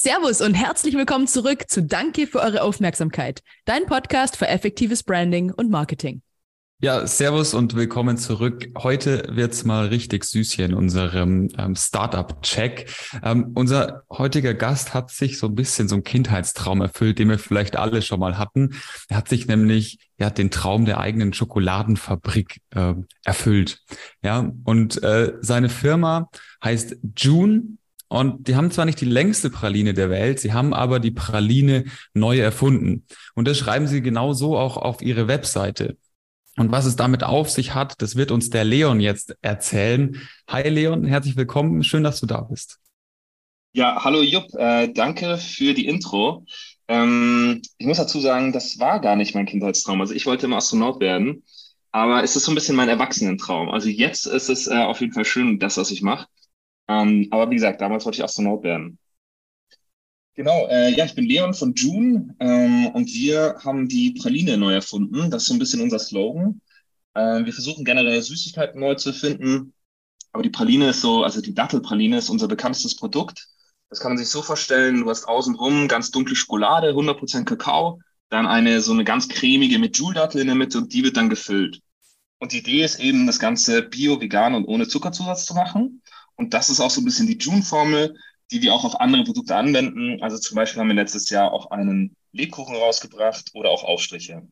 Servus und herzlich willkommen zurück zu Danke für eure Aufmerksamkeit, dein Podcast für effektives Branding und Marketing. Ja, Servus und willkommen zurück. Heute wird's mal richtig süß hier in unserem ähm, Startup-Check. Ähm, unser heutiger Gast hat sich so ein bisschen so einen Kindheitstraum erfüllt, den wir vielleicht alle schon mal hatten. Er hat sich nämlich ja den Traum der eigenen Schokoladenfabrik äh, erfüllt. Ja, und äh, seine Firma heißt June und die haben zwar nicht die längste Praline der Welt, sie haben aber die Praline neu erfunden. Und das schreiben sie genauso auch auf ihre Webseite. Und was es damit auf sich hat, das wird uns der Leon jetzt erzählen. Hi Leon, herzlich willkommen. Schön, dass du da bist. Ja, hallo Jupp, äh, danke für die Intro. Ähm, ich muss dazu sagen, das war gar nicht mein Kindheitstraum. Also ich wollte immer Astronaut werden, aber es ist so ein bisschen mein Erwachsenentraum. Also jetzt ist es äh, auf jeden Fall schön, das, was ich mache. Ähm, aber wie gesagt, damals wollte ich Astronaut werden. Genau, äh, ja, ich bin Leon von June ähm, und wir haben die Praline neu erfunden. Das ist so ein bisschen unser Slogan. Äh, wir versuchen generell Süßigkeiten neu zu finden, aber die Praline ist so, also die Dattelpraline ist unser bekanntestes Produkt. Das kann man sich so vorstellen, du hast außenrum ganz dunkle Schokolade, 100% Kakao, dann eine so eine ganz cremige mit Joule-Dattel in der Mitte und die wird dann gefüllt. Und die Idee ist eben, das Ganze bio, vegan und ohne Zuckerzusatz zu machen. Und das ist auch so ein bisschen die June-Formel die wir auch auf andere Produkte anwenden. Also zum Beispiel haben wir letztes Jahr auch einen Lebkuchen rausgebracht oder auch Aufstriche.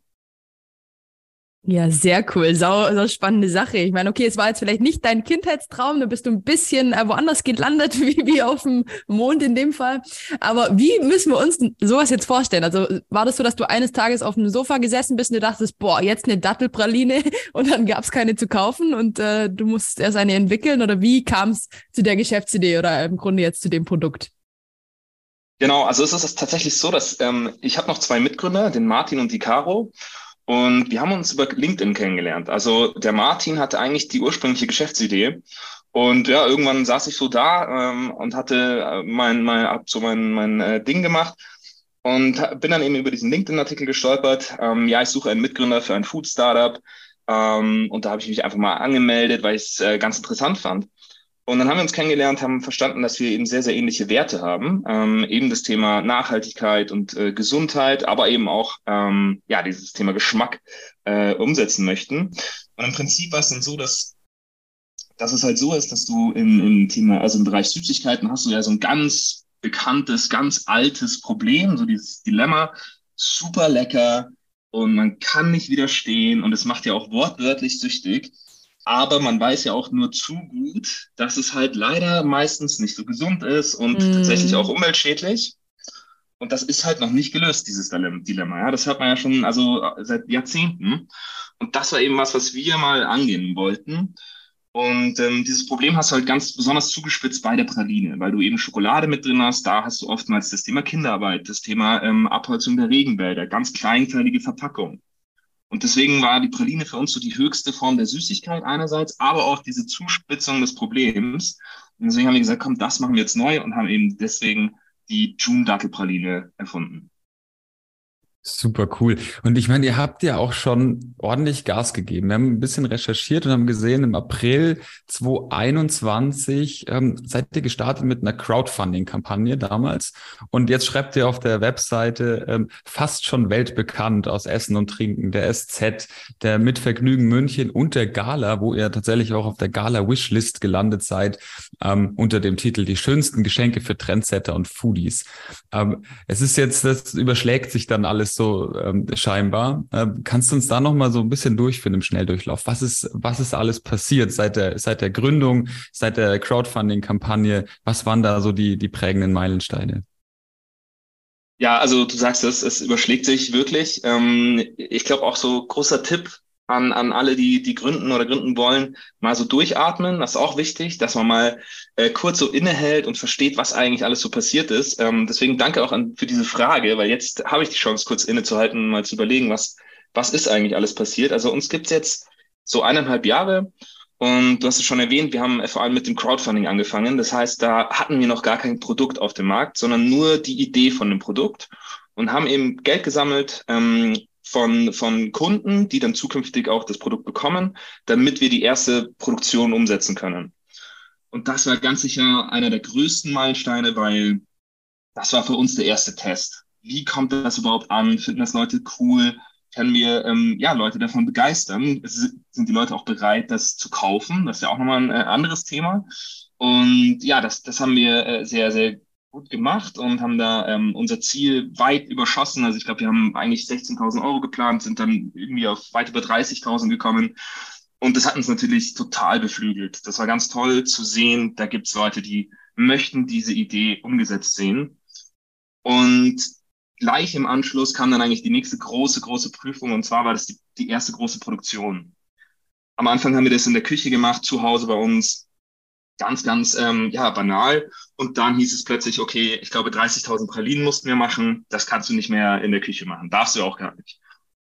Ja, sehr cool. Sau, sau spannende Sache. Ich meine, okay, es war jetzt vielleicht nicht dein Kindheitstraum, da bist du ein bisschen äh, woanders gelandet, wie, wie auf dem Mond in dem Fall. Aber wie müssen wir uns sowas jetzt vorstellen? Also war das so, dass du eines Tages auf dem Sofa gesessen bist und du dachtest, boah, jetzt eine Dattelpraline und dann gab es keine zu kaufen und äh, du musst erst eine entwickeln? Oder wie kam es zu der Geschäftsidee oder im Grunde jetzt zu dem Produkt? Genau, also es ist tatsächlich so, dass ähm, ich habe noch zwei Mitgründer, den Martin und die Caro. Und wir haben uns über LinkedIn kennengelernt. Also der Martin hatte eigentlich die ursprüngliche Geschäftsidee. Und ja, irgendwann saß ich so da ähm, und hatte äh, mein, mein, hab so mein, mein äh, Ding gemacht und bin dann eben über diesen LinkedIn-Artikel gestolpert. Ähm, ja, ich suche einen Mitgründer für ein Food-Startup. Ähm, und da habe ich mich einfach mal angemeldet, weil ich es äh, ganz interessant fand. Und dann haben wir uns kennengelernt, haben verstanden, dass wir eben sehr, sehr ähnliche Werte haben. Ähm, eben das Thema Nachhaltigkeit und äh, Gesundheit, aber eben auch ähm, ja dieses Thema Geschmack äh, umsetzen möchten. Und im Prinzip war es dann so, dass, dass es halt so ist, dass du im, im Thema, also im Bereich Süßigkeiten hast du ja so ein ganz bekanntes, ganz altes Problem, so dieses Dilemma, super lecker und man kann nicht widerstehen und es macht ja auch wortwörtlich süchtig. Aber man weiß ja auch nur zu gut, dass es halt leider meistens nicht so gesund ist und mm. tatsächlich auch umweltschädlich. Und das ist halt noch nicht gelöst, dieses Dilemma. Ja, das hört man ja schon also seit Jahrzehnten. Und das war eben was, was wir mal angehen wollten. Und ähm, dieses Problem hast du halt ganz besonders zugespitzt bei der Praline, weil du eben Schokolade mit drin hast. Da hast du oftmals das Thema Kinderarbeit, das Thema ähm, Abholzung der Regenwälder, ganz kleinteilige Verpackung. Und deswegen war die Praline für uns so die höchste Form der Süßigkeit einerseits, aber auch diese Zuspitzung des Problems. Und deswegen haben wir gesagt, komm, das machen wir jetzt neu und haben eben deswegen die June Praline erfunden. Super cool. Und ich meine, ihr habt ja auch schon ordentlich Gas gegeben. Wir haben ein bisschen recherchiert und haben gesehen, im April 2021 ähm, seid ihr gestartet mit einer Crowdfunding-Kampagne damals. Und jetzt schreibt ihr auf der Webseite ähm, fast schon weltbekannt aus Essen und Trinken, der SZ, der Mitvergnügen München und der Gala, wo ihr tatsächlich auch auf der Gala Wishlist gelandet seid, ähm, unter dem Titel Die schönsten Geschenke für Trendsetter und Foodies. Ähm, es ist jetzt, das überschlägt sich dann alles so ähm, scheinbar. Ähm, kannst du uns da noch mal so ein bisschen durchführen im Schnelldurchlauf? Was ist, was ist alles passiert seit der, seit der Gründung, seit der Crowdfunding-Kampagne? Was waren da so die, die prägenden Meilensteine? Ja, also du sagst es, es überschlägt sich wirklich. Ähm, ich glaube auch so großer Tipp an, an alle, die, die gründen oder gründen wollen, mal so durchatmen. Das ist auch wichtig, dass man mal äh, kurz so innehält und versteht, was eigentlich alles so passiert ist. Ähm, deswegen danke auch an, für diese Frage, weil jetzt habe ich die Chance, kurz innezuhalten und mal zu überlegen, was, was ist eigentlich alles passiert. Also uns gibt's jetzt so eineinhalb Jahre und du hast es schon erwähnt, wir haben vor allem mit dem Crowdfunding angefangen. Das heißt, da hatten wir noch gar kein Produkt auf dem Markt, sondern nur die Idee von dem Produkt und haben eben Geld gesammelt, ähm, von, von Kunden, die dann zukünftig auch das Produkt bekommen, damit wir die erste Produktion umsetzen können. Und das war ganz sicher einer der größten Meilensteine, weil das war für uns der erste Test. Wie kommt das überhaupt an? Finden das Leute cool? Können wir ähm, ja, Leute davon begeistern? Sind die Leute auch bereit, das zu kaufen? Das ist ja auch nochmal ein äh, anderes Thema. Und ja, das, das haben wir äh, sehr, sehr gut gemacht und haben da ähm, unser Ziel weit überschossen. Also ich glaube, wir haben eigentlich 16.000 Euro geplant, sind dann irgendwie auf weit über 30.000 gekommen. Und das hat uns natürlich total beflügelt. Das war ganz toll zu sehen. Da gibt es Leute, die möchten diese Idee umgesetzt sehen. Und gleich im Anschluss kam dann eigentlich die nächste große, große Prüfung. Und zwar war das die, die erste große Produktion. Am Anfang haben wir das in der Küche gemacht, zu Hause bei uns. Ganz, ganz ähm, ja, banal. Und dann hieß es plötzlich, okay, ich glaube, 30.000 Pralinen mussten wir machen. Das kannst du nicht mehr in der Küche machen. Darfst du auch gar nicht.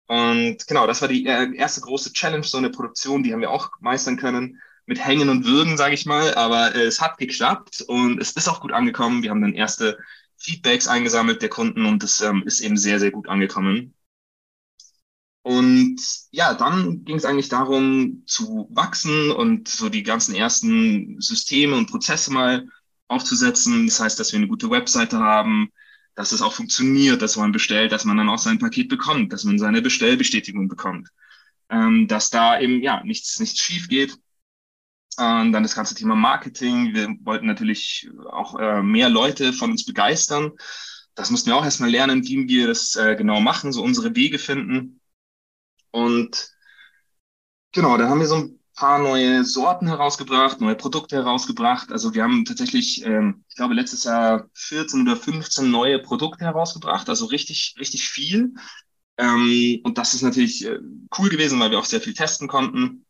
Und genau, das war die äh, erste große Challenge, so eine Produktion, die haben wir auch meistern können. Mit Hängen und Würgen, sage ich mal. Aber äh, es hat geklappt und es ist auch gut angekommen. Wir haben dann erste Feedbacks eingesammelt der Kunden und das ähm, ist eben sehr, sehr gut angekommen. Und ja, dann ging es eigentlich darum zu wachsen und so die ganzen ersten Systeme und Prozesse mal aufzusetzen. Das heißt, dass wir eine gute Webseite haben, dass es auch funktioniert, dass man bestellt, dass man dann auch sein Paket bekommt, dass man seine Bestellbestätigung bekommt, ähm, dass da eben ja nichts, nichts schief geht. Und dann das ganze Thema Marketing. Wir wollten natürlich auch äh, mehr Leute von uns begeistern. Das mussten wir auch erstmal lernen, wie wir das äh, genau machen, so unsere Wege finden. Und genau, da haben wir so ein paar neue Sorten herausgebracht, neue Produkte herausgebracht. Also wir haben tatsächlich, ähm, ich glaube, letztes Jahr 14 oder 15 neue Produkte herausgebracht, also richtig, richtig viel. Ähm, und das ist natürlich äh, cool gewesen, weil wir auch sehr viel testen konnten.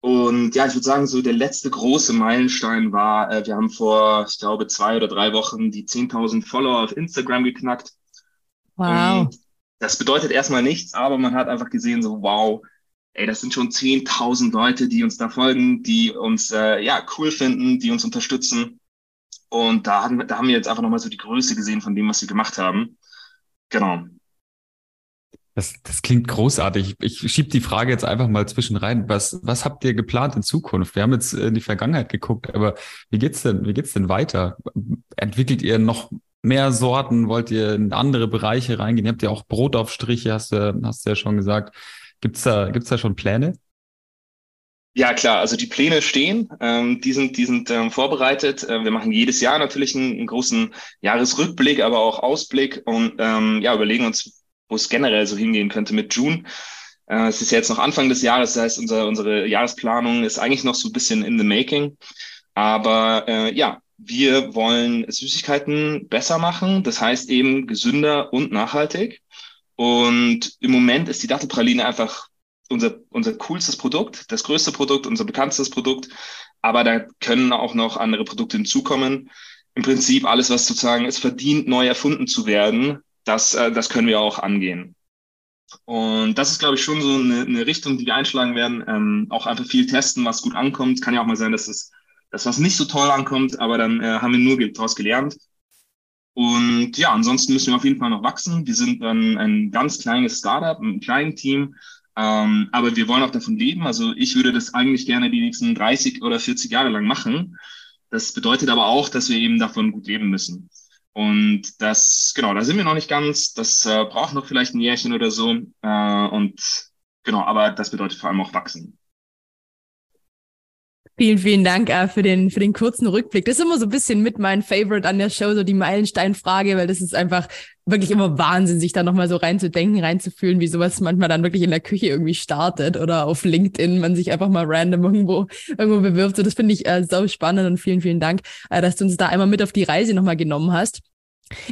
Und ja, ich würde sagen, so der letzte große Meilenstein war, äh, wir haben vor, ich glaube, zwei oder drei Wochen die 10.000 Follower auf Instagram geknackt. Wow. Und das bedeutet erstmal nichts, aber man hat einfach gesehen, so wow, ey, das sind schon 10.000 Leute, die uns da folgen, die uns äh, ja cool finden, die uns unterstützen. Und da haben, da haben wir jetzt einfach nochmal so die Größe gesehen von dem, was wir gemacht haben. Genau. Das, das klingt großartig. Ich schiebe die Frage jetzt einfach mal zwischen rein. Was, was habt ihr geplant in Zukunft? Wir haben jetzt in die Vergangenheit geguckt, aber wie geht's denn, wie geht's denn weiter? Entwickelt ihr noch mehr Sorten? Wollt ihr in andere Bereiche reingehen? Ihr habt ja auch Brotaufstriche, hast du, hast du ja schon gesagt. Gibt's da, gibt's da schon Pläne? Ja, klar, also die Pläne stehen, ähm, die sind, die sind ähm, vorbereitet. Äh, wir machen jedes Jahr natürlich einen, einen, großen Jahresrückblick, aber auch Ausblick und ähm, ja, überlegen uns, wo es generell so hingehen könnte mit June. Äh, es ist jetzt noch Anfang des Jahres, das heißt, unser, unsere Jahresplanung ist eigentlich noch so ein bisschen in the making. Aber äh, ja, wir wollen Süßigkeiten besser machen, das heißt eben gesünder und nachhaltig. Und im Moment ist die Dattelpraline einfach unser, unser coolstes Produkt, das größte Produkt, unser bekanntestes Produkt. Aber da können auch noch andere Produkte hinzukommen. Im Prinzip alles, was sozusagen es verdient, neu erfunden zu werden, das, äh, das können wir auch angehen. Und das ist, glaube ich, schon so eine, eine Richtung, die wir einschlagen werden. Ähm, auch einfach viel testen, was gut ankommt. Kann ja auch mal sein, dass es, dass was nicht so toll ankommt, aber dann äh, haben wir nur daraus gelernt. Und ja, ansonsten müssen wir auf jeden Fall noch wachsen. Wir sind dann ein ganz kleines Startup, ein kleines Team, ähm, aber wir wollen auch davon leben. Also ich würde das eigentlich gerne die nächsten 30 oder 40 Jahre lang machen. Das bedeutet aber auch, dass wir eben davon gut leben müssen. Und das, genau, da sind wir noch nicht ganz. Das äh, braucht noch vielleicht ein Jährchen oder so. Äh, und genau, aber das bedeutet vor allem auch wachsen. Vielen, vielen Dank äh, für, den, für den kurzen Rückblick. Das ist immer so ein bisschen mit mein Favorite an der Show, so die Meilensteinfrage, weil das ist einfach wirklich immer Wahnsinn, sich da nochmal so reinzudenken, reinzufühlen, wie sowas manchmal dann wirklich in der Küche irgendwie startet oder auf LinkedIn man sich einfach mal random irgendwo, irgendwo bewirbt. So, das finde ich äh, so spannend und vielen, vielen Dank, äh, dass du uns da einmal mit auf die Reise nochmal genommen hast.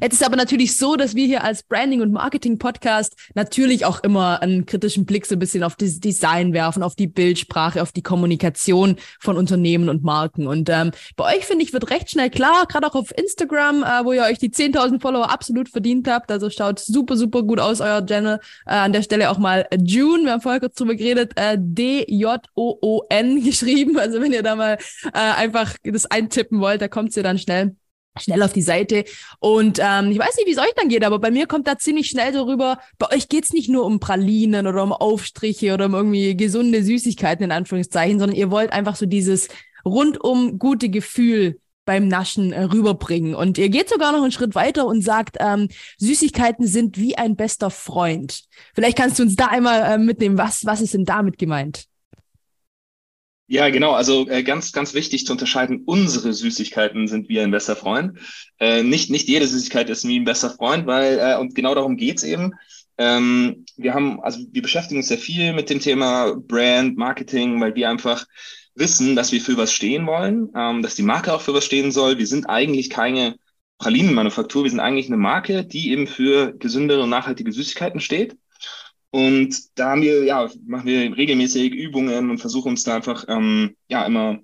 Jetzt ist aber natürlich so, dass wir hier als Branding- und Marketing-Podcast natürlich auch immer einen kritischen Blick so ein bisschen auf das Design werfen, auf die Bildsprache, auf die Kommunikation von Unternehmen und Marken. Und ähm, bei euch, finde ich, wird recht schnell klar, gerade auch auf Instagram, äh, wo ihr euch die 10.000 Follower absolut verdient habt. Also schaut super, super gut aus, euer Channel. Äh, an der Stelle auch mal June, wir haben vorher kurz drüber geredet, äh, D-J-O-O-N geschrieben. Also wenn ihr da mal äh, einfach das eintippen wollt, da kommt's ihr dann schnell schnell auf die Seite. Und ähm, ich weiß nicht, wie es euch dann geht, aber bei mir kommt da ziemlich schnell so rüber, bei euch geht's nicht nur um Pralinen oder um Aufstriche oder um irgendwie gesunde Süßigkeiten in Anführungszeichen, sondern ihr wollt einfach so dieses rundum gute Gefühl beim Naschen äh, rüberbringen. Und ihr geht sogar noch einen Schritt weiter und sagt, ähm, Süßigkeiten sind wie ein bester Freund. Vielleicht kannst du uns da einmal äh, mitnehmen, was, was ist denn damit gemeint? Ja, genau. Also äh, ganz, ganz wichtig zu unterscheiden, unsere Süßigkeiten sind wie ein bester Freund. Äh, nicht, nicht jede Süßigkeit ist wie ein bester Freund, weil, äh, und genau darum geht's eben. Ähm, wir haben, also wir beschäftigen uns sehr viel mit dem Thema Brand, Marketing, weil wir einfach wissen, dass wir für was stehen wollen, ähm, dass die Marke auch für was stehen soll. Wir sind eigentlich keine Pralinenmanufaktur, wir sind eigentlich eine Marke, die eben für gesündere und nachhaltige Süßigkeiten steht. Und da haben wir, ja, machen wir regelmäßig Übungen und versuchen uns da einfach ähm, ja immer,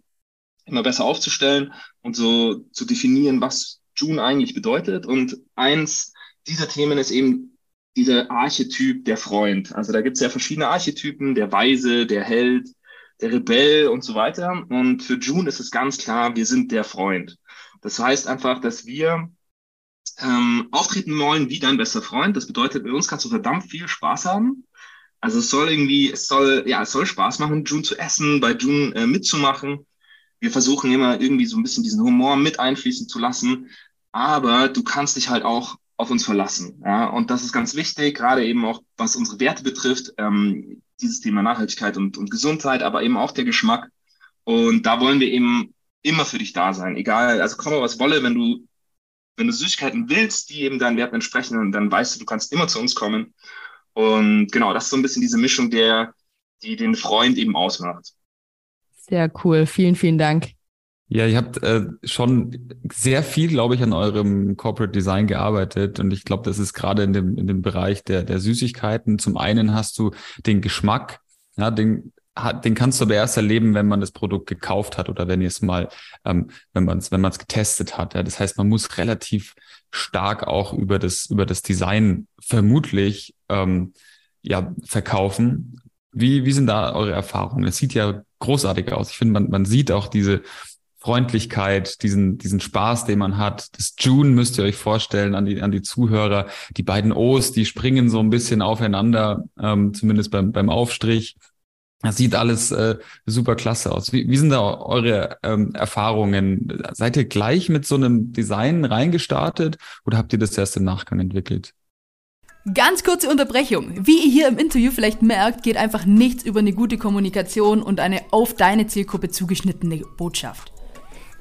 immer besser aufzustellen und so zu definieren, was June eigentlich bedeutet. Und eins dieser Themen ist eben dieser Archetyp der Freund. Also da gibt es ja verschiedene Archetypen, der Weise, der Held, der Rebell und so weiter. Und für June ist es ganz klar, wir sind der Freund. Das heißt einfach, dass wir ähm, auftreten wollen wie dein bester Freund. Das bedeutet, bei uns kannst du verdammt viel Spaß haben. Also es soll irgendwie, es soll, ja, es soll Spaß machen, June zu essen, bei June äh, mitzumachen. Wir versuchen immer irgendwie so ein bisschen diesen Humor mit einfließen zu lassen. Aber du kannst dich halt auch auf uns verlassen. Ja? Und das ist ganz wichtig, gerade eben auch was unsere Werte betrifft, ähm, dieses Thema Nachhaltigkeit und, und Gesundheit, aber eben auch der Geschmack. Und da wollen wir eben immer für dich da sein. Egal, also komme was wolle, wenn du wenn du Süßigkeiten willst, die eben deinen Werten entsprechen, dann weißt du, du kannst immer zu uns kommen. Und genau, das ist so ein bisschen diese Mischung, der, die den Freund eben ausmacht. Sehr cool. Vielen, vielen Dank. Ja, ihr habt äh, schon sehr viel, glaube ich, an eurem Corporate Design gearbeitet. Und ich glaube, das ist gerade in dem, in dem Bereich der, der Süßigkeiten. Zum einen hast du den Geschmack, ja, den den kannst du aber erst erleben, wenn man das Produkt gekauft hat oder wenn ihr es mal, ähm, wenn man es, wenn man es getestet hat. Ja. Das heißt, man muss relativ stark auch über das, über das Design vermutlich ähm, ja verkaufen. Wie, wie sind da eure Erfahrungen? Es sieht ja großartig aus. Ich finde, man, man sieht auch diese Freundlichkeit, diesen, diesen Spaß, den man hat. Das June müsst ihr euch vorstellen an die, an die Zuhörer. Die beiden O's, die springen so ein bisschen aufeinander, ähm, zumindest beim, beim Aufstrich. Das sieht alles äh, super klasse aus. Wie, wie sind da eure ähm, Erfahrungen? Seid ihr gleich mit so einem Design reingestartet oder habt ihr das erst im Nachgang entwickelt? Ganz kurze Unterbrechung. Wie ihr hier im Interview vielleicht merkt, geht einfach nichts über eine gute Kommunikation und eine auf deine Zielgruppe zugeschnittene Botschaft.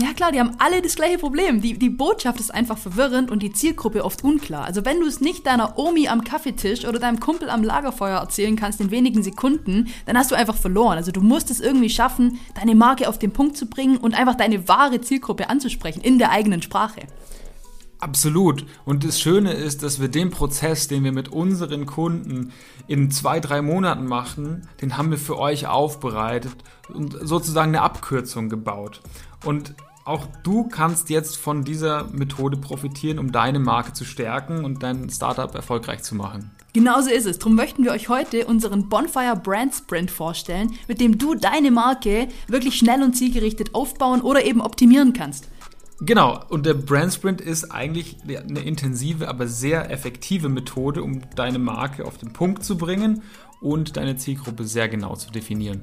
Ja klar, die haben alle das gleiche Problem. Die, die Botschaft ist einfach verwirrend und die Zielgruppe oft unklar. Also wenn du es nicht deiner Omi am Kaffeetisch oder deinem Kumpel am Lagerfeuer erzählen kannst in wenigen Sekunden, dann hast du einfach verloren. Also du musst es irgendwie schaffen, deine Marke auf den Punkt zu bringen und einfach deine wahre Zielgruppe anzusprechen in der eigenen Sprache. Absolut. Und das Schöne ist, dass wir den Prozess, den wir mit unseren Kunden in zwei, drei Monaten machen, den haben wir für euch aufbereitet und sozusagen eine Abkürzung gebaut. Und auch du kannst jetzt von dieser Methode profitieren, um deine Marke zu stärken und dein Startup erfolgreich zu machen. Genauso ist es. Darum möchten wir euch heute unseren Bonfire Brand Sprint vorstellen, mit dem du deine Marke wirklich schnell und zielgerichtet aufbauen oder eben optimieren kannst. Genau, und der Brand Sprint ist eigentlich eine intensive, aber sehr effektive Methode, um deine Marke auf den Punkt zu bringen und deine Zielgruppe sehr genau zu definieren.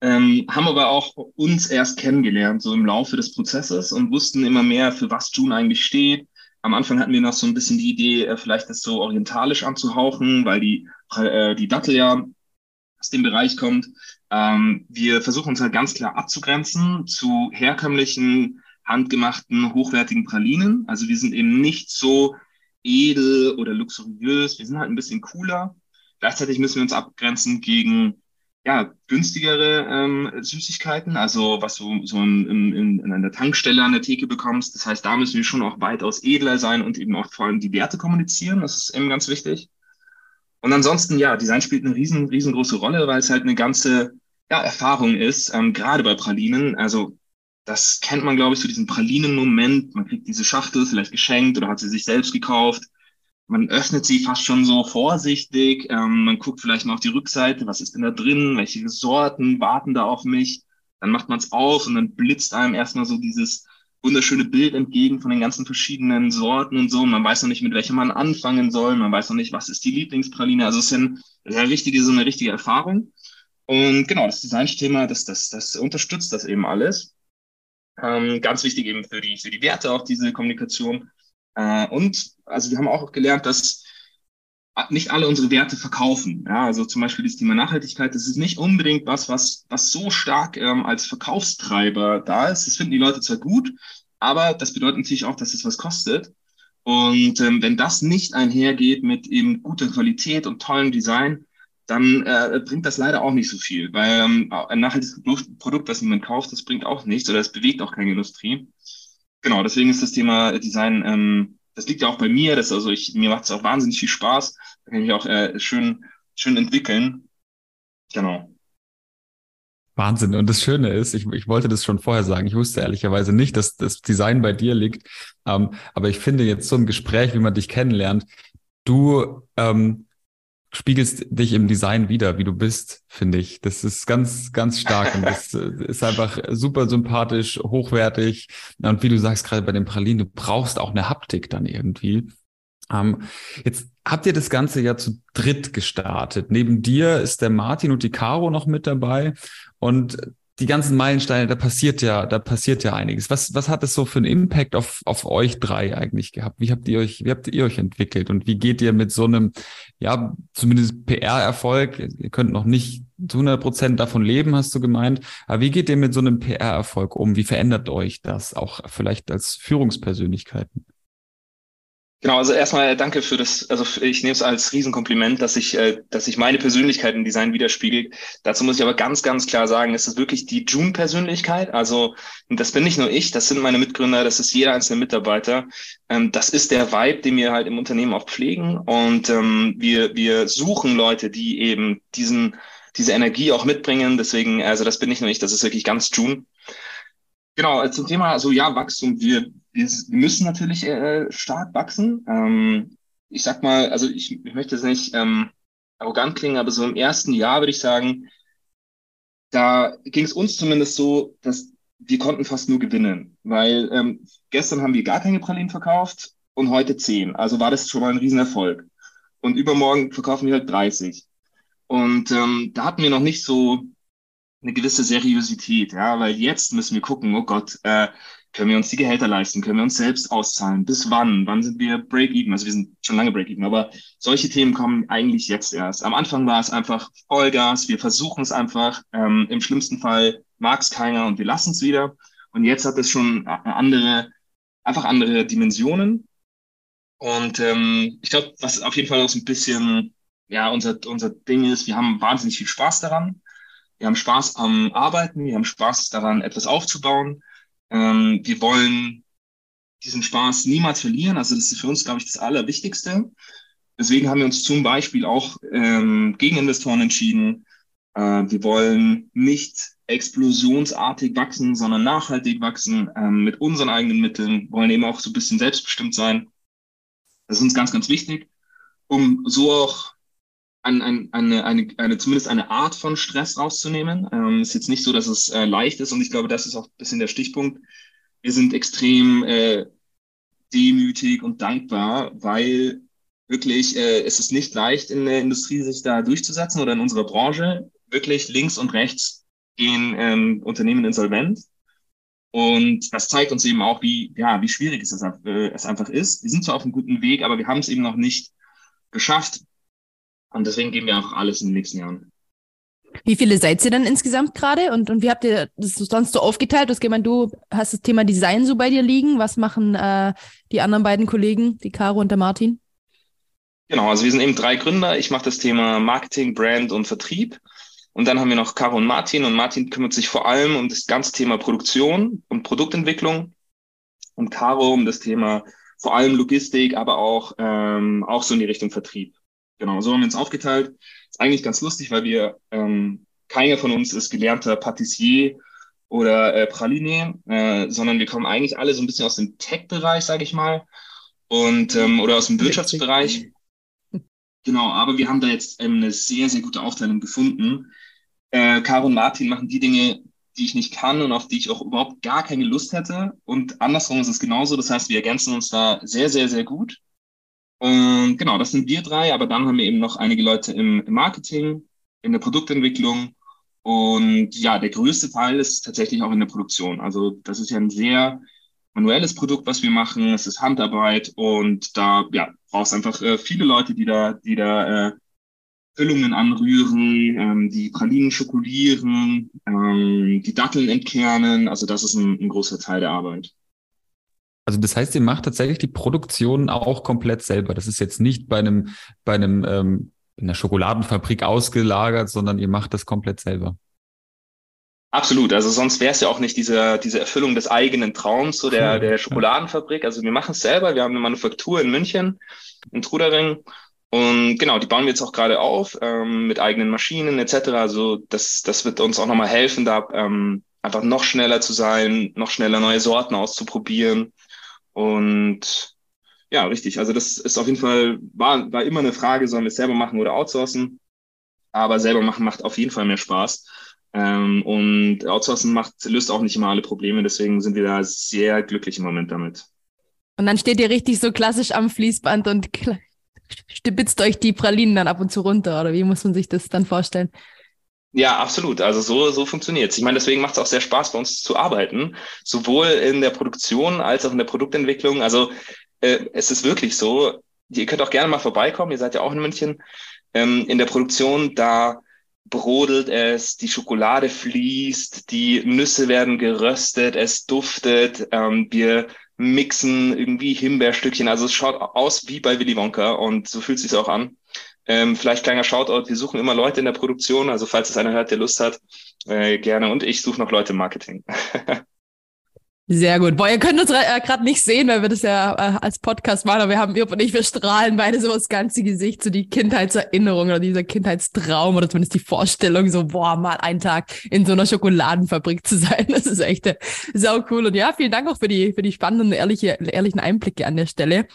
ähm, haben aber auch uns erst kennengelernt, so im Laufe des Prozesses und wussten immer mehr, für was June eigentlich steht, Am Anfang hatten wir noch so ein bisschen die Idee, äh, vielleicht das so orientalisch anzuhauchen, weil die, äh, die Dattel ja aus dem Bereich kommt. Ähm, wir versuchen uns halt ganz klar abzugrenzen zu herkömmlichen, handgemachten, hochwertigen Pralinen. Also wir sind eben nicht so edel oder luxuriös. Wir sind halt ein bisschen cooler. Gleichzeitig müssen wir uns abgrenzen gegen ja, günstigere ähm, Süßigkeiten, also was du so in, in, in einer Tankstelle an der Theke bekommst. Das heißt, da müssen wir schon auch weitaus edler sein und eben auch vor allem die Werte kommunizieren. Das ist eben ganz wichtig. Und ansonsten, ja, Design spielt eine riesen, riesengroße Rolle, weil es halt eine ganze ja, Erfahrung ist, ähm, gerade bei Pralinen. Also das kennt man, glaube ich, so diesen Pralinen-Moment. Man kriegt diese Schachtel vielleicht geschenkt oder hat sie sich selbst gekauft man öffnet sie fast schon so vorsichtig. Ähm, man guckt vielleicht mal auf die Rückseite, was ist denn da drin, welche Sorten warten da auf mich. Dann macht man es auf und dann blitzt einem erstmal so dieses wunderschöne Bild entgegen von den ganzen verschiedenen Sorten und so. man weiß noch nicht, mit welcher man anfangen soll. Man weiß noch nicht, was ist die Lieblingspraline. Also es ist eine, eine richtige, so eine richtige Erfahrung. Und genau, das Designthema, das, das, das unterstützt das eben alles. Ähm, ganz wichtig eben für die, für die Werte auch diese Kommunikation. Äh, und also wir haben auch gelernt, dass nicht alle unsere Werte verkaufen. Ja, also zum Beispiel das Thema Nachhaltigkeit, das ist nicht unbedingt was, was, was so stark ähm, als Verkaufstreiber da ist. Das finden die Leute zwar gut, aber das bedeutet natürlich auch, dass es was kostet. Und ähm, wenn das nicht einhergeht mit eben guter Qualität und tollem Design, dann äh, bringt das leider auch nicht so viel, weil ähm, ein nachhaltiges Produkt, das niemand kauft, das bringt auch nichts oder es bewegt auch keine Industrie genau, deswegen ist das Thema Design, ähm, das liegt ja auch bei mir. Das, also ich, mir macht es auch wahnsinnig viel Spaß. Da kann ich mich auch äh, schön, schön entwickeln. Genau. Wahnsinn. Und das Schöne ist, ich, ich wollte das schon vorher sagen, ich wusste ehrlicherweise nicht, dass das Design bei dir liegt. Ähm, aber ich finde jetzt so ein Gespräch, wie man dich kennenlernt, du ähm, spiegelst dich im Design wieder, wie du bist, finde ich. Das ist ganz, ganz stark und das äh, ist einfach super sympathisch, hochwertig. Und wie du sagst, gerade bei den Pralinen, du brauchst auch eine Haptik dann irgendwie. Ähm, jetzt habt ihr das Ganze ja zu dritt gestartet. Neben dir ist der Martin und die Caro noch mit dabei. Und die ganzen Meilensteine, da passiert ja, da passiert ja einiges. Was, was hat es so für einen Impact auf, auf euch drei eigentlich gehabt? Wie habt ihr euch, wie habt ihr euch entwickelt und wie geht ihr mit so einem, ja, zumindest PR-Erfolg? Ihr könnt noch nicht zu 100 Prozent davon leben, hast du gemeint. Aber wie geht ihr mit so einem PR-Erfolg um? Wie verändert euch das auch vielleicht als Führungspersönlichkeiten? Genau, also erstmal danke für das, also ich nehme es als Riesenkompliment, dass ich, äh, dass sich meine Persönlichkeit im Design widerspiegelt. Dazu muss ich aber ganz, ganz klar sagen, es ist wirklich die June-Persönlichkeit. Also das bin nicht nur ich, das sind meine Mitgründer, das ist jeder einzelne Mitarbeiter. Ähm, das ist der Vibe, den wir halt im Unternehmen auch pflegen. Und ähm, wir, wir suchen Leute, die eben diesen, diese Energie auch mitbringen. Deswegen, also das bin nicht nur ich, das ist wirklich ganz June. Genau, zum Thema, also ja, Wachstum. Wir, wir müssen natürlich äh, stark wachsen. Ähm, ich sag mal, also ich, ich möchte es nicht ähm, arrogant klingen, aber so im ersten Jahr würde ich sagen, da ging es uns zumindest so, dass wir konnten fast nur gewinnen, weil ähm, gestern haben wir gar keine Pralinen verkauft und heute zehn. Also war das schon mal ein Riesenerfolg. Und übermorgen verkaufen wir halt 30. Und ähm, da hatten wir noch nicht so eine gewisse Seriosität, ja, weil jetzt müssen wir gucken, oh Gott, äh, können wir uns die Gehälter leisten? Können wir uns selbst auszahlen? Bis wann? Wann sind wir Break-Even? Also wir sind schon lange Break-Even, aber solche Themen kommen eigentlich jetzt erst. Am Anfang war es einfach Vollgas. Wir versuchen es einfach. Ähm, Im schlimmsten Fall mag es keiner und wir lassen es wieder. Und jetzt hat es schon andere, einfach andere Dimensionen. Und ähm, ich glaube, was auf jeden Fall auch so ein bisschen ja unser unser Ding ist, wir haben wahnsinnig viel Spaß daran. Wir haben Spaß am Arbeiten, wir haben Spaß daran, etwas aufzubauen. Ähm, wir wollen diesen Spaß niemals verlieren. Also das ist für uns, glaube ich, das Allerwichtigste. Deswegen haben wir uns zum Beispiel auch ähm, gegen Investoren entschieden. Äh, wir wollen nicht explosionsartig wachsen, sondern nachhaltig wachsen ähm, mit unseren eigenen Mitteln, wollen eben auch so ein bisschen selbstbestimmt sein. Das ist uns ganz, ganz wichtig, um so auch ein, eine, eine, eine, zumindest eine Art von Stress rauszunehmen. Ähm, ist jetzt nicht so, dass es äh, leicht ist und ich glaube, das ist auch ein bisschen der Stichpunkt. Wir sind extrem äh, demütig und dankbar, weil wirklich äh, es ist nicht leicht in der Industrie sich da durchzusetzen oder in unserer Branche. Wirklich links und rechts gehen ähm, Unternehmen insolvent. Und das zeigt uns eben auch, wie, ja, wie schwierig es, äh, es einfach ist. Wir sind zwar auf einem guten Weg, aber wir haben es eben noch nicht geschafft. Und deswegen geben wir einfach alles in den nächsten Jahren. Wie viele seid ihr denn insgesamt gerade und, und wie habt ihr das sonst so aufgeteilt? Du hast gemeint, du hast das Thema Design so bei dir liegen. Was machen äh, die anderen beiden Kollegen, die Caro und der Martin? Genau, also wir sind eben drei Gründer. Ich mache das Thema Marketing, Brand und Vertrieb. Und dann haben wir noch Caro und Martin. Und Martin kümmert sich vor allem um das ganze Thema Produktion und Produktentwicklung. Und Caro um das Thema vor allem Logistik, aber auch, ähm, auch so in die Richtung Vertrieb. Genau, so haben wir uns aufgeteilt. Ist eigentlich ganz lustig, weil wir, ähm, keiner von uns ist gelernter Patissier oder äh, Praline, äh, sondern wir kommen eigentlich alle so ein bisschen aus dem Tech-Bereich, sage ich mal, und ähm, oder aus dem Wirtschaftsbereich. Genau, aber wir haben da jetzt ähm, eine sehr, sehr gute Aufteilung gefunden. Äh, Caro und Martin machen die Dinge, die ich nicht kann und auf die ich auch überhaupt gar keine Lust hätte. Und andersrum ist es genauso. Das heißt, wir ergänzen uns da sehr, sehr, sehr gut. Und genau, das sind wir drei, aber dann haben wir eben noch einige Leute im, Marketing, in der Produktentwicklung und ja, der größte Teil ist tatsächlich auch in der Produktion. Also das ist ja ein sehr manuelles Produkt, was wir machen. Es ist Handarbeit und da ja, brauchst einfach äh, viele Leute, die da, die da äh, Füllungen anrühren, ähm, die Pralinen schokolieren, ähm, die Datteln entkernen. Also das ist ein, ein großer Teil der Arbeit. Also das heißt, ihr macht tatsächlich die Produktion auch komplett selber. Das ist jetzt nicht bei einem, bei einem ähm, in der Schokoladenfabrik ausgelagert, sondern ihr macht das komplett selber. Absolut, also sonst wäre es ja auch nicht diese, diese Erfüllung des eigenen Traums, so der, der Schokoladenfabrik. Also wir machen es selber, wir haben eine Manufaktur in München, in Trudering. Und genau, die bauen wir jetzt auch gerade auf ähm, mit eigenen Maschinen etc. Also das, das wird uns auch nochmal helfen, da ähm, einfach noch schneller zu sein, noch schneller neue Sorten auszuprobieren. Und ja, richtig. Also das ist auf jeden Fall, war, war immer eine Frage, sollen wir es selber machen oder outsourcen? Aber selber machen macht auf jeden Fall mehr Spaß. Ähm, und outsourcen macht, löst auch nicht immer alle Probleme. Deswegen sind wir da sehr glücklich im Moment damit. Und dann steht ihr richtig so klassisch am Fließband und stibitzt euch die Pralinen dann ab und zu runter. Oder wie muss man sich das dann vorstellen? Ja, absolut. Also so, so funktioniert's. Ich meine, deswegen macht es auch sehr Spaß, bei uns zu arbeiten, sowohl in der Produktion als auch in der Produktentwicklung. Also äh, es ist wirklich so, ihr könnt auch gerne mal vorbeikommen, ihr seid ja auch in München. Ähm, in der Produktion, da brodelt es, die Schokolade fließt, die Nüsse werden geröstet, es duftet, ähm, wir mixen irgendwie Himbeerstückchen. Also es schaut aus wie bei Willy Wonka und so fühlt es sich auch an. Ähm, vielleicht kleiner Shoutout, wir suchen immer Leute in der Produktion, also falls es einer hört, der Lust hat, äh, gerne. Und ich suche noch Leute im Marketing. Sehr gut. Boah, ihr könnt uns äh, gerade nicht sehen, weil wir das ja äh, als Podcast machen, aber wir haben, wir und ich, wir strahlen beide so das ganze Gesicht, so die Kindheitserinnerung oder dieser Kindheitstraum oder zumindest die Vorstellung, so, boah, mal einen Tag in so einer Schokoladenfabrik zu sein. Das ist echt äh, sau cool. Und ja, vielen Dank auch für die, für die spannenden, ehrliche, ehrlichen Einblicke an der Stelle.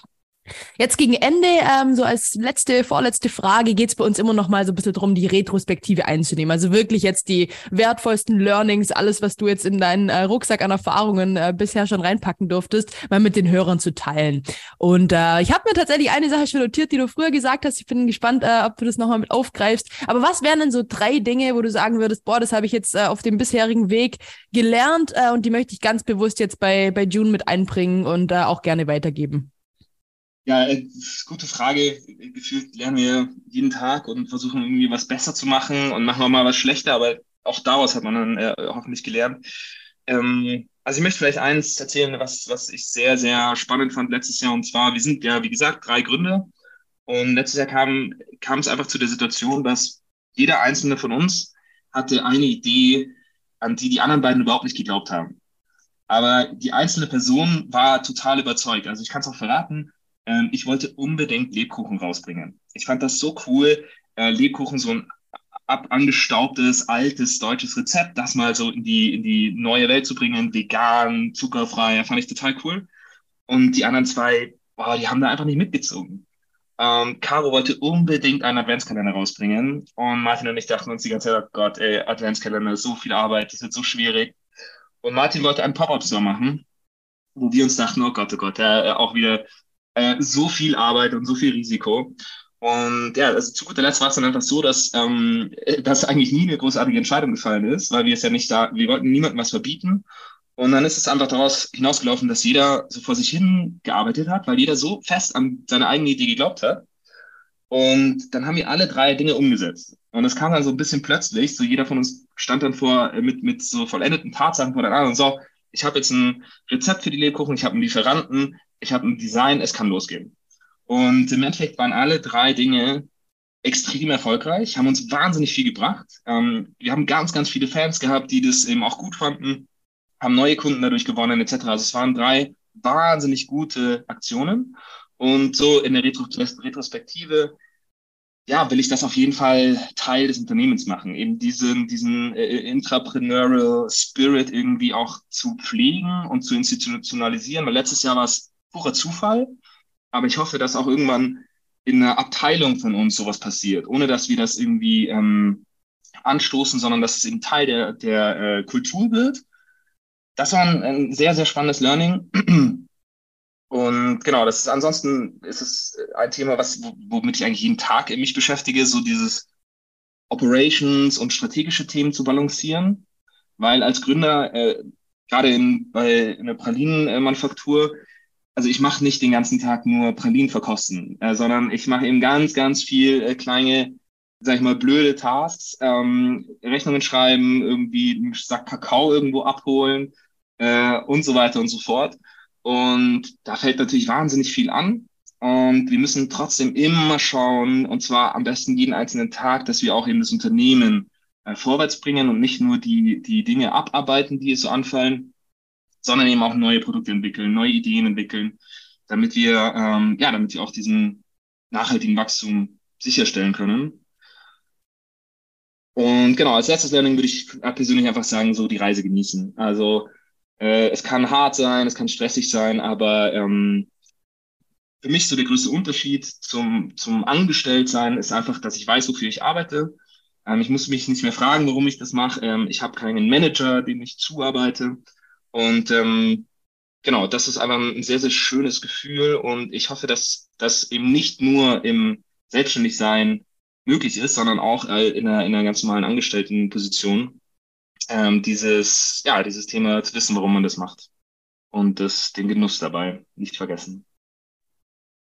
Jetzt gegen Ende, ähm, so als letzte, vorletzte Frage, geht's bei uns immer noch mal so ein bisschen drum, die Retrospektive einzunehmen. Also wirklich jetzt die wertvollsten Learnings, alles, was du jetzt in deinen äh, Rucksack an Erfahrungen äh, bisher schon reinpacken durftest, mal mit den Hörern zu teilen. Und äh, ich habe mir tatsächlich eine Sache schon notiert, die du früher gesagt hast. Ich bin gespannt, äh, ob du das nochmal mit aufgreifst. Aber was wären denn so drei Dinge, wo du sagen würdest, boah, das habe ich jetzt äh, auf dem bisherigen Weg gelernt äh, und die möchte ich ganz bewusst jetzt bei, bei June mit einbringen und äh, auch gerne weitergeben? Ja, äh, gute Frage. Gefühlt lernen wir jeden Tag und versuchen irgendwie was besser zu machen und machen auch mal was schlechter, aber auch daraus hat man dann äh, hoffentlich gelernt. Ähm, also ich möchte vielleicht eins erzählen, was, was ich sehr, sehr spannend fand letztes Jahr. Und zwar, wir sind ja, wie gesagt, drei Gründer. Und letztes Jahr kam, kam es einfach zu der Situation, dass jeder einzelne von uns hatte eine Idee, an die die anderen beiden überhaupt nicht geglaubt haben. Aber die einzelne Person war total überzeugt. Also ich kann es auch verraten, ähm, ich wollte unbedingt Lebkuchen rausbringen. Ich fand das so cool, äh, Lebkuchen so ein abangestaubtes, altes deutsches Rezept, das mal so in die, in die neue Welt zu bringen, vegan, zuckerfrei, fand ich total cool. Und die anderen zwei, boah, die haben da einfach nicht mitgezogen. Ähm, Caro wollte unbedingt einen Adventskalender rausbringen und Martin und ich dachten uns die ganze Zeit, oh Gott, ey, Adventskalender, so viel Arbeit, das wird so schwierig. Und Martin wollte einen Pop-Up-Store machen, wo wir uns dachten, oh Gott, oh Gott, äh, auch wieder äh, so viel Arbeit und so viel Risiko. Und ja, also zu guter Letzt war es dann einfach so, dass, ähm, dass eigentlich nie eine großartige Entscheidung gefallen ist, weil wir es ja nicht da, wir wollten niemandem was verbieten. Und dann ist es einfach daraus hinausgelaufen, dass jeder so vor sich hin gearbeitet hat, weil jeder so fest an seine eigene Idee geglaubt hat. Und dann haben wir alle drei Dinge umgesetzt. Und es kam dann so ein bisschen plötzlich, so jeder von uns stand dann vor äh, mit, mit so vollendeten Tatsachen vor der anderen und so, ich habe jetzt ein Rezept für die Lebkuchen, ich habe einen Lieferanten, ich habe ein Design, es kann losgehen. Und im Endeffekt waren alle drei Dinge extrem erfolgreich, haben uns wahnsinnig viel gebracht. Ähm, wir haben ganz, ganz viele Fans gehabt, die das eben auch gut fanden, haben neue Kunden dadurch gewonnen, etc. Also es waren drei wahnsinnig gute Aktionen. Und so in der Retro Retrospektive, ja, will ich das auf jeden Fall Teil des Unternehmens machen, eben diesen, diesen äh, Intrapreneurial Spirit irgendwie auch zu pflegen und zu institutionalisieren, weil letztes Jahr war es purer Zufall, aber ich hoffe, dass auch irgendwann in einer Abteilung von uns sowas passiert, ohne dass wir das irgendwie ähm, anstoßen, sondern dass es eben Teil der, der äh, Kultur wird. Das war ein, ein sehr, sehr spannendes Learning. Und genau, das ist ansonsten ist es ein Thema, was, womit ich eigentlich jeden Tag mich beschäftige, so dieses Operations und strategische Themen zu balancieren. Weil als Gründer, äh, gerade in, bei in der Pralinenmanufaktur, also ich mache nicht den ganzen Tag nur Pralinen verkosten, äh, sondern ich mache eben ganz, ganz viel äh, kleine, sag ich mal, blöde Tasks, ähm, Rechnungen schreiben, irgendwie einen Sack Kakao irgendwo abholen äh, und so weiter und so fort. Und da fällt natürlich wahnsinnig viel an. Und wir müssen trotzdem immer schauen, und zwar am besten jeden einzelnen Tag, dass wir auch eben das Unternehmen äh, vorwärts bringen und nicht nur die, die Dinge abarbeiten, die es so anfallen, sondern eben auch neue Produkte entwickeln, neue Ideen entwickeln, damit wir, ähm, ja, damit wir auch diesen nachhaltigen Wachstum sicherstellen können. Und genau, als letztes Learning würde ich persönlich einfach sagen, so die Reise genießen. Also äh, es kann hart sein, es kann stressig sein, aber ähm, für mich so der größte Unterschied zum, zum Angestelltsein ist einfach, dass ich weiß, wofür ich arbeite. Ähm, ich muss mich nicht mehr fragen, warum ich das mache. Ähm, ich habe keinen Manager, dem ich zuarbeite. Und ähm, genau, das ist einfach ein sehr, sehr schönes Gefühl und ich hoffe, dass das eben nicht nur im Selbstständigsein möglich ist, sondern auch äh, in, einer, in einer ganz normalen Angestelltenposition. Ähm, dieses, ja, dieses Thema zu wissen, warum man das macht und das, den Genuss dabei nicht vergessen.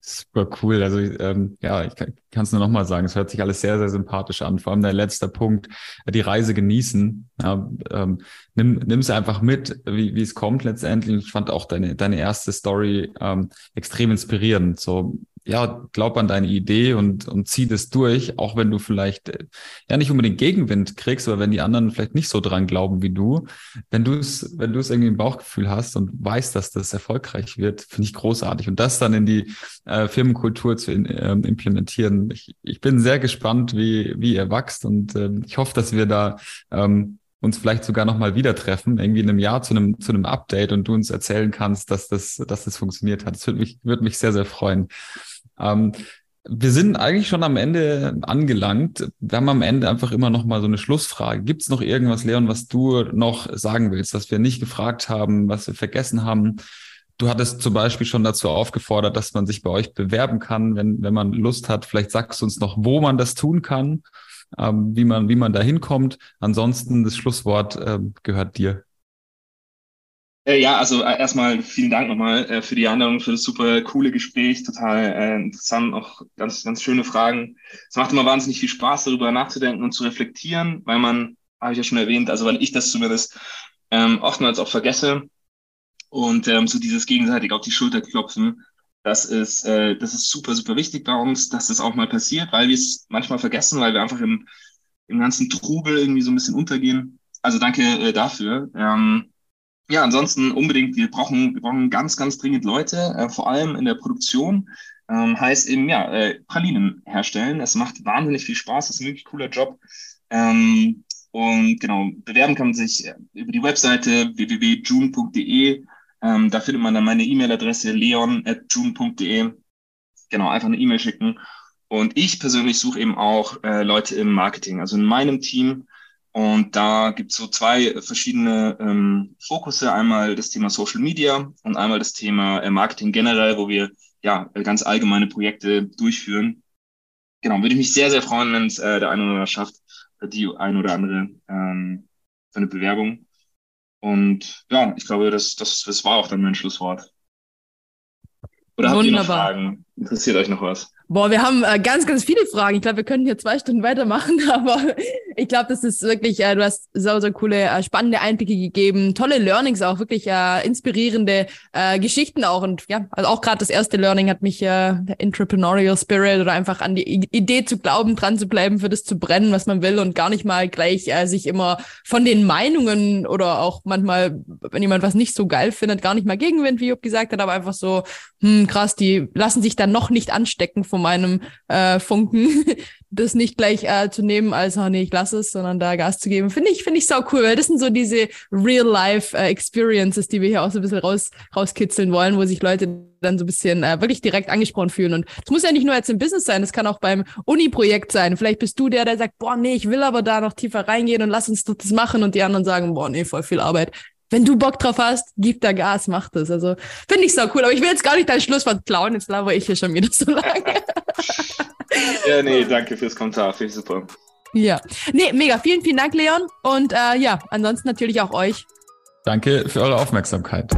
Super cool. Also ähm, ja, ich kann es nur nochmal sagen, es hört sich alles sehr, sehr sympathisch an. Vor allem der letzte Punkt, die Reise genießen. Ja, ähm, nimm, nimm es einfach mit, wie, wie es kommt letztendlich. Ich fand auch deine, deine erste Story ähm, extrem inspirierend. So ja, glaub an deine Idee und, und zieh das durch, auch wenn du vielleicht äh, ja nicht unbedingt Gegenwind kriegst, aber wenn die anderen vielleicht nicht so dran glauben wie du, wenn du es, wenn du es irgendwie im Bauchgefühl hast und weißt, dass das erfolgreich wird, finde ich großartig. Und das dann in die äh, Firmenkultur zu in, äh, implementieren. Ich, ich bin sehr gespannt, wie, wie ihr wächst und äh, ich hoffe, dass wir da ähm, uns vielleicht sogar nochmal wieder treffen, irgendwie in einem Jahr zu einem, zu einem Update und du uns erzählen kannst, dass das, dass das funktioniert hat. Das würde mich, würde mich sehr, sehr freuen. Ähm, wir sind eigentlich schon am Ende angelangt. Wir haben am Ende einfach immer noch mal so eine Schlussfrage. Gibt es noch irgendwas, Leon, was du noch sagen willst, was wir nicht gefragt haben, was wir vergessen haben? Du hattest zum Beispiel schon dazu aufgefordert, dass man sich bei euch bewerben kann, wenn, wenn man Lust hat. Vielleicht sagst du uns noch, wo man das tun kann, ähm, wie man, wie man da hinkommt. Ansonsten das Schlusswort äh, gehört dir. Äh, ja, also äh, erstmal vielen Dank nochmal äh, für die Einladung, für das super coole Gespräch, total interessant, auch ganz, ganz schöne Fragen. Es macht immer wahnsinnig viel Spaß, darüber nachzudenken und zu reflektieren, weil man, habe ich ja schon erwähnt, also weil ich das zumindest ähm, oftmals auch vergesse und ähm, so dieses gegenseitig auf die Schulter klopfen, das ist, äh, das ist super, super wichtig bei uns, dass das auch mal passiert, weil wir es manchmal vergessen, weil wir einfach im, im ganzen Trubel irgendwie so ein bisschen untergehen. Also danke äh, dafür. Ähm, ja, ansonsten unbedingt, wir brauchen, wir brauchen ganz, ganz dringend Leute, äh, vor allem in der Produktion. Ähm, heißt eben, ja, äh, Pralinen herstellen. Es macht wahnsinnig viel Spaß, ist ein wirklich cooler Job. Ähm, und genau, bewerben kann man sich äh, über die Webseite www.june.de. Ähm, da findet man dann meine E-Mail-Adresse leon.june.de. Genau, einfach eine E-Mail schicken. Und ich persönlich suche eben auch äh, Leute im Marketing. Also in meinem Team und da gibt es so zwei verschiedene ähm, Fokusse. Einmal das Thema Social Media und einmal das Thema äh, Marketing generell, wo wir ja ganz allgemeine Projekte durchführen. Genau, würde ich mich sehr, sehr freuen, wenn es äh, der eine oder andere schafft, die ein oder andere ähm, für eine Bewerbung. Und ja, ich glaube, das, das, das war auch dann mein Schlusswort. Oder habt ihr noch Fragen? Interessiert euch noch was? Boah, wir haben äh, ganz, ganz viele Fragen. Ich glaube, wir könnten hier zwei Stunden weitermachen, aber ich glaube, das ist wirklich, äh, du hast so, so coole, äh, spannende Einblicke gegeben, tolle Learnings auch, wirklich äh, inspirierende äh, Geschichten auch. Und ja, also auch gerade das erste Learning hat mich äh, der Entrepreneurial Spirit oder einfach an die I Idee zu glauben, dran zu bleiben, für das zu brennen, was man will und gar nicht mal gleich äh, sich immer von den Meinungen oder auch manchmal, wenn jemand was nicht so geil findet, gar nicht mal Gegenwind, wie Job gesagt hat, aber einfach so, hm, krass, die lassen sich dann noch nicht anstecken vom meinem äh, Funken, das nicht gleich äh, zu nehmen als, oh nee, ich lasse es, sondern da Gas zu geben. Finde ich, finde ich sau cool, weil das sind so diese Real-Life-Experiences, äh, die wir hier auch so ein bisschen raus, rauskitzeln wollen, wo sich Leute dann so ein bisschen äh, wirklich direkt angesprochen fühlen. Und es muss ja nicht nur jetzt im Business sein, es kann auch beim Uni-Projekt sein. Vielleicht bist du der, der sagt, boah, nee, ich will aber da noch tiefer reingehen und lass uns das machen. Und die anderen sagen, boah, nee, voll viel Arbeit wenn du Bock drauf hast, gib da Gas, mach das. Also finde ich so cool. Aber ich will jetzt gar nicht dein Schlusswort klauen, jetzt laber ich hier schon wieder so lange. ja, nee, danke fürs Kommentar, finde ich super. Ja, nee, mega. Vielen, vielen Dank, Leon. Und äh, ja, ansonsten natürlich auch euch. Danke für eure Aufmerksamkeit.